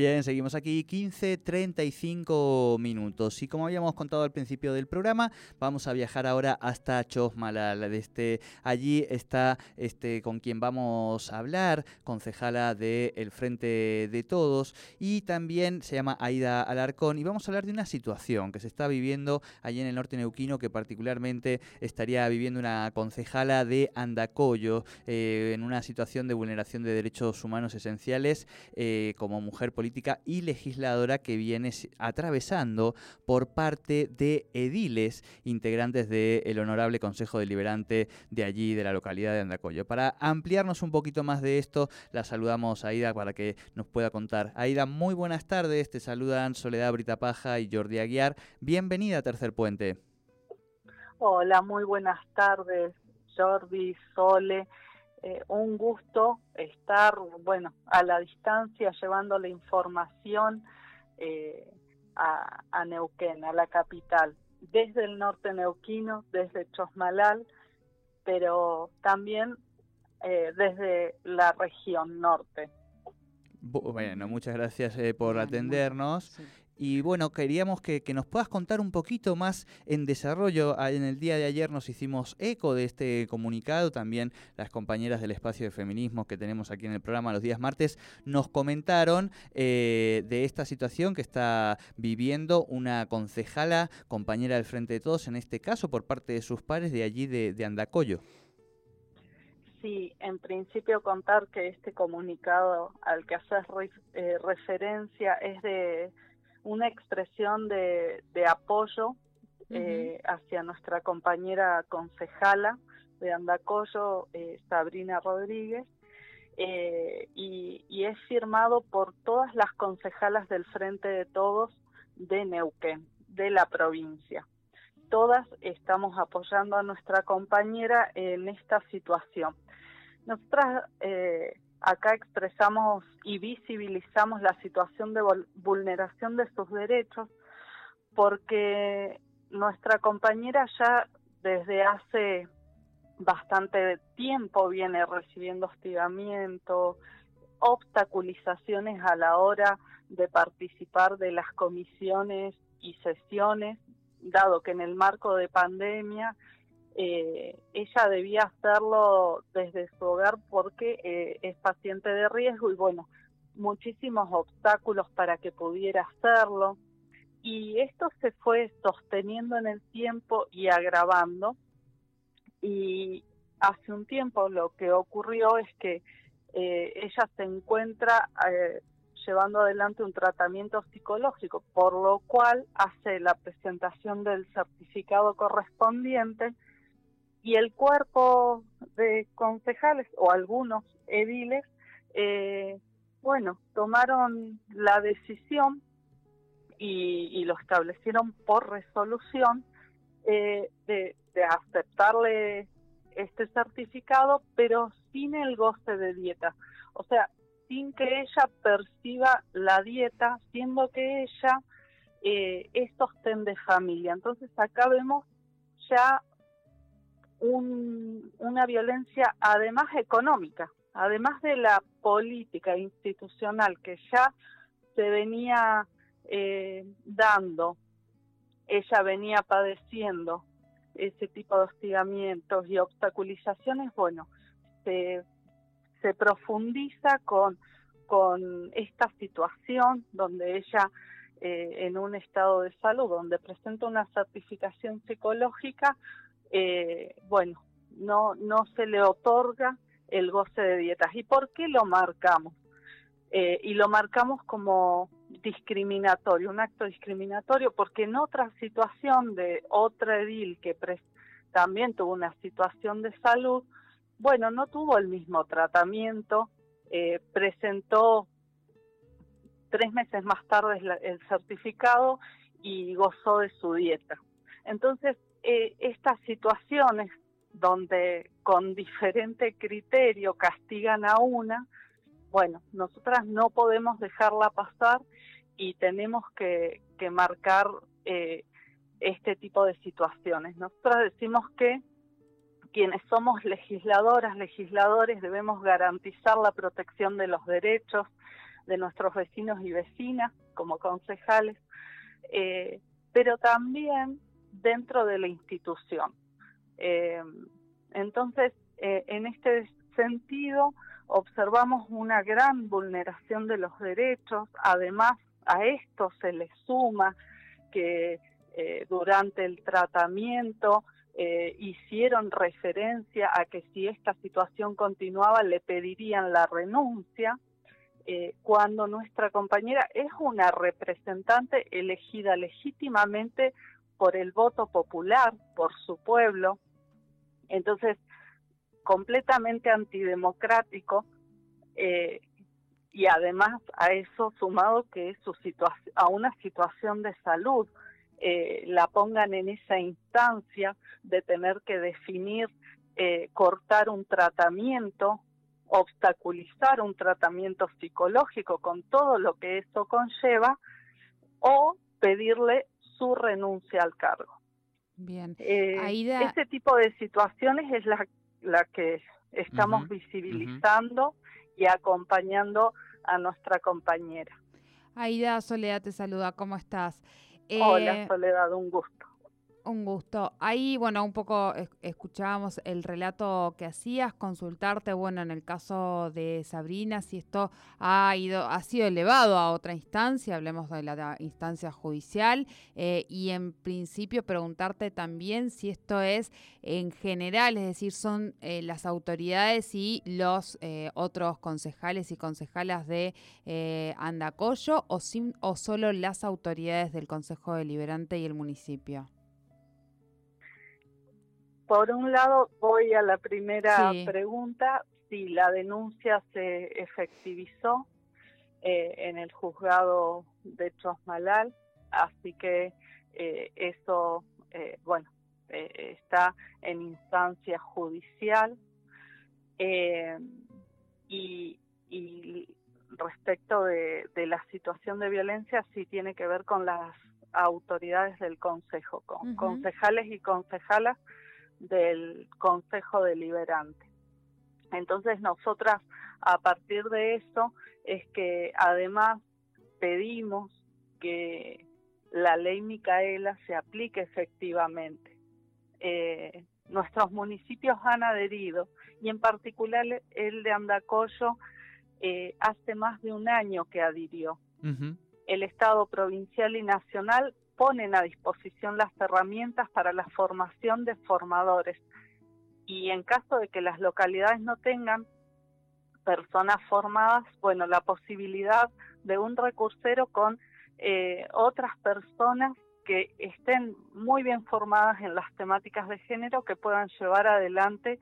Bien, seguimos aquí. 15.35 minutos. Y como habíamos contado al principio del programa, vamos a viajar ahora hasta Chosmalal. Este, allí está este, con quien vamos a hablar, concejala del Frente de Todos. Y también se llama Aida Alarcón. Y vamos a hablar de una situación que se está viviendo allí en el norte neuquino que particularmente estaría viviendo una concejala de Andacoyo eh, en una situación de vulneración de derechos humanos esenciales eh, como mujer política y legisladora que viene atravesando por parte de ediles integrantes del Honorable Consejo Deliberante de allí, de la localidad de Andacoyo. Para ampliarnos un poquito más de esto, la saludamos a Aida para que nos pueda contar. Aida, muy buenas tardes, te saludan Soledad Britapaja y Jordi Aguiar. Bienvenida a Tercer Puente. Hola, muy buenas tardes, Jordi, Sole. Eh, un gusto estar, bueno, a la distancia llevando la información eh, a, Neuquén, a la capital, desde el norte neuquino, desde Chosmalal, pero también eh, desde la región norte. Bueno, muchas gracias por atendernos. Y bueno, queríamos que, nos puedas contar un poquito más en desarrollo. En el día de ayer nos hicimos eco de este comunicado, también las compañeras del espacio de feminismo que tenemos aquí en el programa los días martes nos comentaron eh, de esta situación que está viviendo una concejala, compañera del Frente de Todos, en este caso por parte de sus pares de allí de, Andacoyo. Sí, en principio contar que este comunicado al que haces eh, referencia es de una expresión de, apoyo eh, hacia nuestra compañera concejala de Andacoyo, eh, Sabrina Rodríguez, eh, y, y, es firmado por todas las concejalas del Frente de Todos de Neuquén, de la provincia. Todas estamos apoyando a nuestra compañera en esta situación. Nosotras acá expresamos y visibilizamos la situación de vulneración de sus derechos porque nuestra compañera ya desde hace bastante tiempo viene recibiendo hostigamiento, obstaculizaciones a la hora de participar de las comisiones y sesiones, dado que en el marco de pandemia eh, ella debía hacerlo desde su hogar porque eh, es paciente de riesgo y bueno, muchísimos obstáculos para que pudiera hacerlo. Y esto se fue sosteniendo en el tiempo y agravando. Y hace un tiempo lo que ocurrió es que eh, ella se encuentra eh, llevando adelante un tratamiento psicológico, por lo cual hace la presentación del certificado correspondiente y el cuerpo de concejales o algunos ediles, eh, bueno, tomaron la decisión y, lo establecieron por resolución eh, de, de aceptarle este certificado, pero sin el goce de dieta. O sea, sin que ella perciba la dieta, siendo que ella eh, es sostén de familia. Entonces acá vemos ya una violencia además económica, además de la política institucional que ya se venía eh, dando, ella venía padeciendo ese tipo de hostigamientos y obstaculizaciones, bueno, se, se profundiza con, con esta situación donde ella eh, en un estado de salud, donde presenta una certificación psicológica, eh, bueno, no, no se le otorga el goce de dietas. ¿Y por qué lo marcamos? Eh, y lo marcamos como discriminatorio, un acto discriminatorio, porque en otra situación de otra edil que también tuvo una situación de salud, bueno, no tuvo el mismo tratamiento, eh, presentó tres meses más tarde el certificado y gozó de su dieta. Entonces, eh, estas situaciones donde con diferente criterio castigan a una, bueno, nosotras no podemos dejarla pasar y tenemos que, marcar eh, este tipo de situaciones. Nosotras decimos que quienes somos legisladoras, legisladores, debemos garantizar la protección de los derechos de nuestros vecinos y vecinas como concejales, eh, pero también dentro de la institución. Eh, entonces, eh, en este sentido, observamos una gran vulneración de los derechos, además a esto se le suma que eh, durante el tratamiento hicieron referencia a que si esta situación continuaba le pedirían la renuncia, cuando nuestra compañera es una representante elegida legítimamente por el voto popular, por su pueblo, entonces completamente antidemocrático eh, y además a eso sumado que su a una situación de salud eh, la pongan en esa instancia de tener que definir eh, cortar un tratamiento obstaculizar un tratamiento psicológico con todo lo que eso conlleva o pedirle su renuncia al cargo. Bien. Eh, Este tipo de situaciones es la, la que estamos visibilizando y acompañando a nuestra compañera. Aida Soledad te saluda, ¿cómo estás? Hola eh, Soledad, un gusto. Un gusto. Ahí, bueno, un poco escuchábamos el relato que hacías, consultarte, bueno, en el caso de Sabrina, si esto ha ido, ha sido elevado a otra instancia, hablemos de la instancia judicial, eh, y en principio preguntarte también si esto es en general, es decir, son eh, las autoridades y los eh, otros concejales y concejalas de Andacoyo o, o solo las autoridades del Consejo Deliberante y el municipio por un lado, voy a la primera pregunta, si la denuncia se efectivizó eh, en el juzgado de Chosmalal, así que eh, eso, eh, bueno, está en instancia judicial. Y, respecto de, la situación de violencia, sí tiene que ver con las autoridades del Consejo, con concejales y concejalas del Consejo Deliberante. Entonces nosotras a partir de eso es que además pedimos que la ley Micaela se aplique efectivamente. Eh, nuestros municipios han adherido y en particular el de Andacoyo eh, hace más de un año que adhirió. El Estado provincial y nacional ponen a disposición las herramientas para la formación de formadores. Y en caso de que las localidades no tengan personas formadas, bueno, la posibilidad de un recursero con eh, otras personas que estén muy bien formadas en las temáticas de género que puedan llevar adelante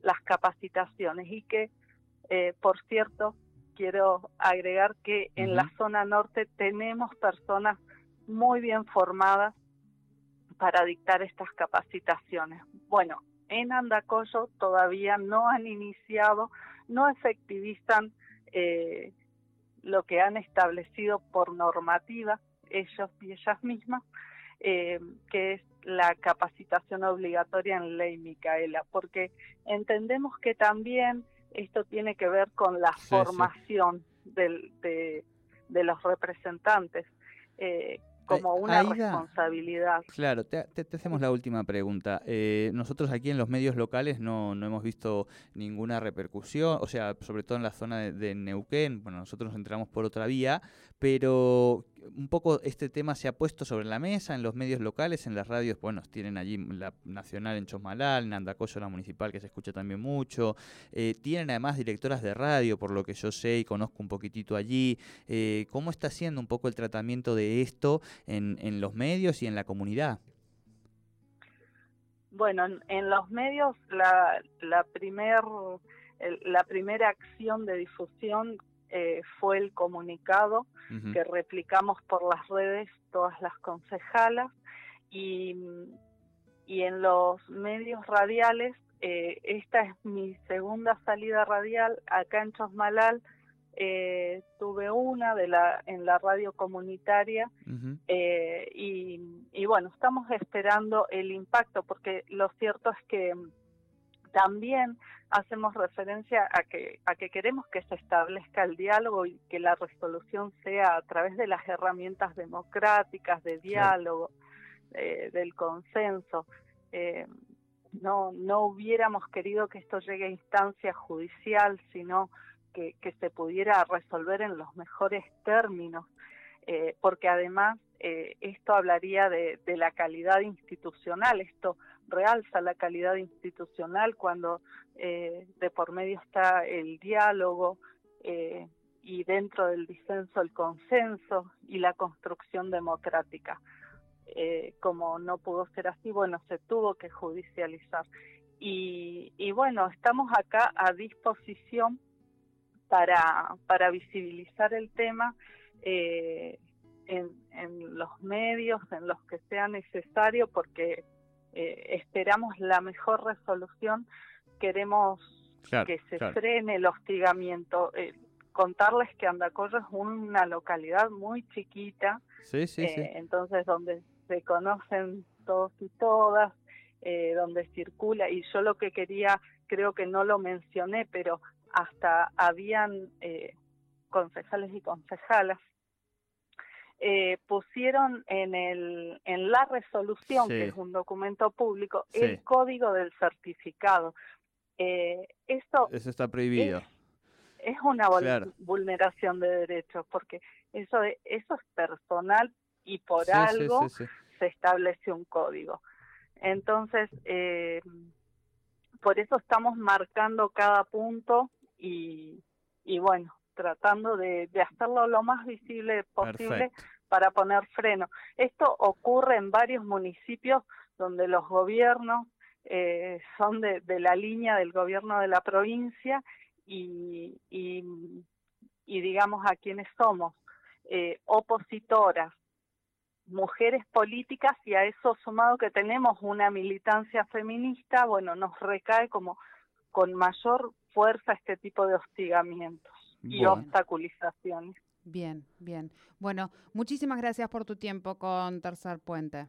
las capacitaciones y que, eh, por cierto, quiero agregar que en la zona norte tenemos personas muy bien formadas para dictar estas capacitaciones. Bueno, en Andacoyo todavía no han iniciado, no efectivizan eh, lo que han establecido por normativa ellos y ellas mismas, eh, que es la capacitación obligatoria en ley Micaela, porque entendemos que también esto tiene que ver con la formación de, de, los representantes. Eh, como una responsabilidad. Claro, te, hacemos la última pregunta. Eh, nosotros aquí en los medios locales no, no, hemos visto ninguna repercusión, o sea, sobre todo en la zona de, Neuquén, bueno, nosotros nos entramos por otra vía, pero un poco este tema se ha puesto sobre la mesa en los medios locales, en las radios, bueno, tienen allí la nacional en Chosmalal, en Andacoyo la municipal que se escucha también mucho, eh, tienen además directoras de radio, por lo que yo sé y conozco un poquitito allí. Eh, ¿Cómo está siendo un poco el tratamiento de esto en, en los medios y en la comunidad? Bueno, en, los medios la, la, primer, la primera acción de difusión eh, fue el comunicado que replicamos por las redes todas las concejalas y, y en los medios radiales, eh, esta es mi segunda salida radial acá en Chosmalal, eh, tuve una de la en la radio comunitaria eh, y, bueno estamos esperando el impacto porque lo cierto es que también hacemos referencia a que a que queremos que se establezca el diálogo y que la resolución sea a través de las herramientas democráticas de diálogo eh, del consenso. No no hubiéramos querido que esto llegue a instancia judicial sino que, se pudiera resolver en los mejores términos, eh, porque además eh, esto hablaría de, la calidad institucional, esto realza la calidad institucional cuando eh, de por medio está el diálogo y dentro del disenso el consenso y la construcción democrática. como no pudo ser así, bueno, se tuvo que judicializar. y bueno, estamos acá a disposición para, para visibilizar el tema eh, en, en, los medios, en los que sea necesario, porque eh, esperamos la mejor resolución, queremos que se frene el hostigamiento. Eh, contarles que Andacollo es una localidad muy chiquita, entonces donde se conocen todos y todas, donde circula, y yo lo que quería, creo que no lo mencioné, pero hasta habían eh, concejales y concejalas, eh, pusieron en, el, en la resolución, que es un documento público, el código del certificado. Eh, esto eso está prohibido. Es, una vulneración de derechos, porque eso, eso es personal y por algo se establece un código. Entonces, eh, por eso estamos marcando cada punto y, bueno, tratando de, hacerlo lo más visible posible para poner freno. Esto ocurre en varios municipios donde los gobiernos eh, son de, la línea del gobierno de la provincia y, y, digamos a quienes somos eh, opositoras, mujeres políticas y a eso sumado que tenemos una militancia feminista, bueno, nos recae como con mayor fuerza este tipo de hostigamientos y obstaculizaciones. Bien, bien. Bueno, muchísimas gracias por tu tiempo con Tercer Puente.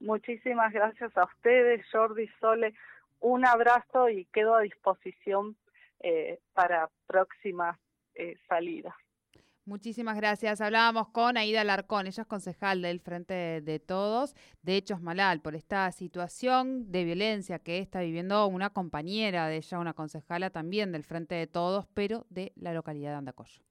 Muchísimas gracias a ustedes, Jordi Sole. Un abrazo y quedo a disposición eh, para próximas eh, salidas. Muchísimas gracias. Hablábamos con Aida Larcón, ella es concejal del Frente de Todos de Hechos Malal, por esta situación de violencia que está viviendo una compañera de ella, una concejala también del Frente de Todos, pero de la localidad de Andacoyo.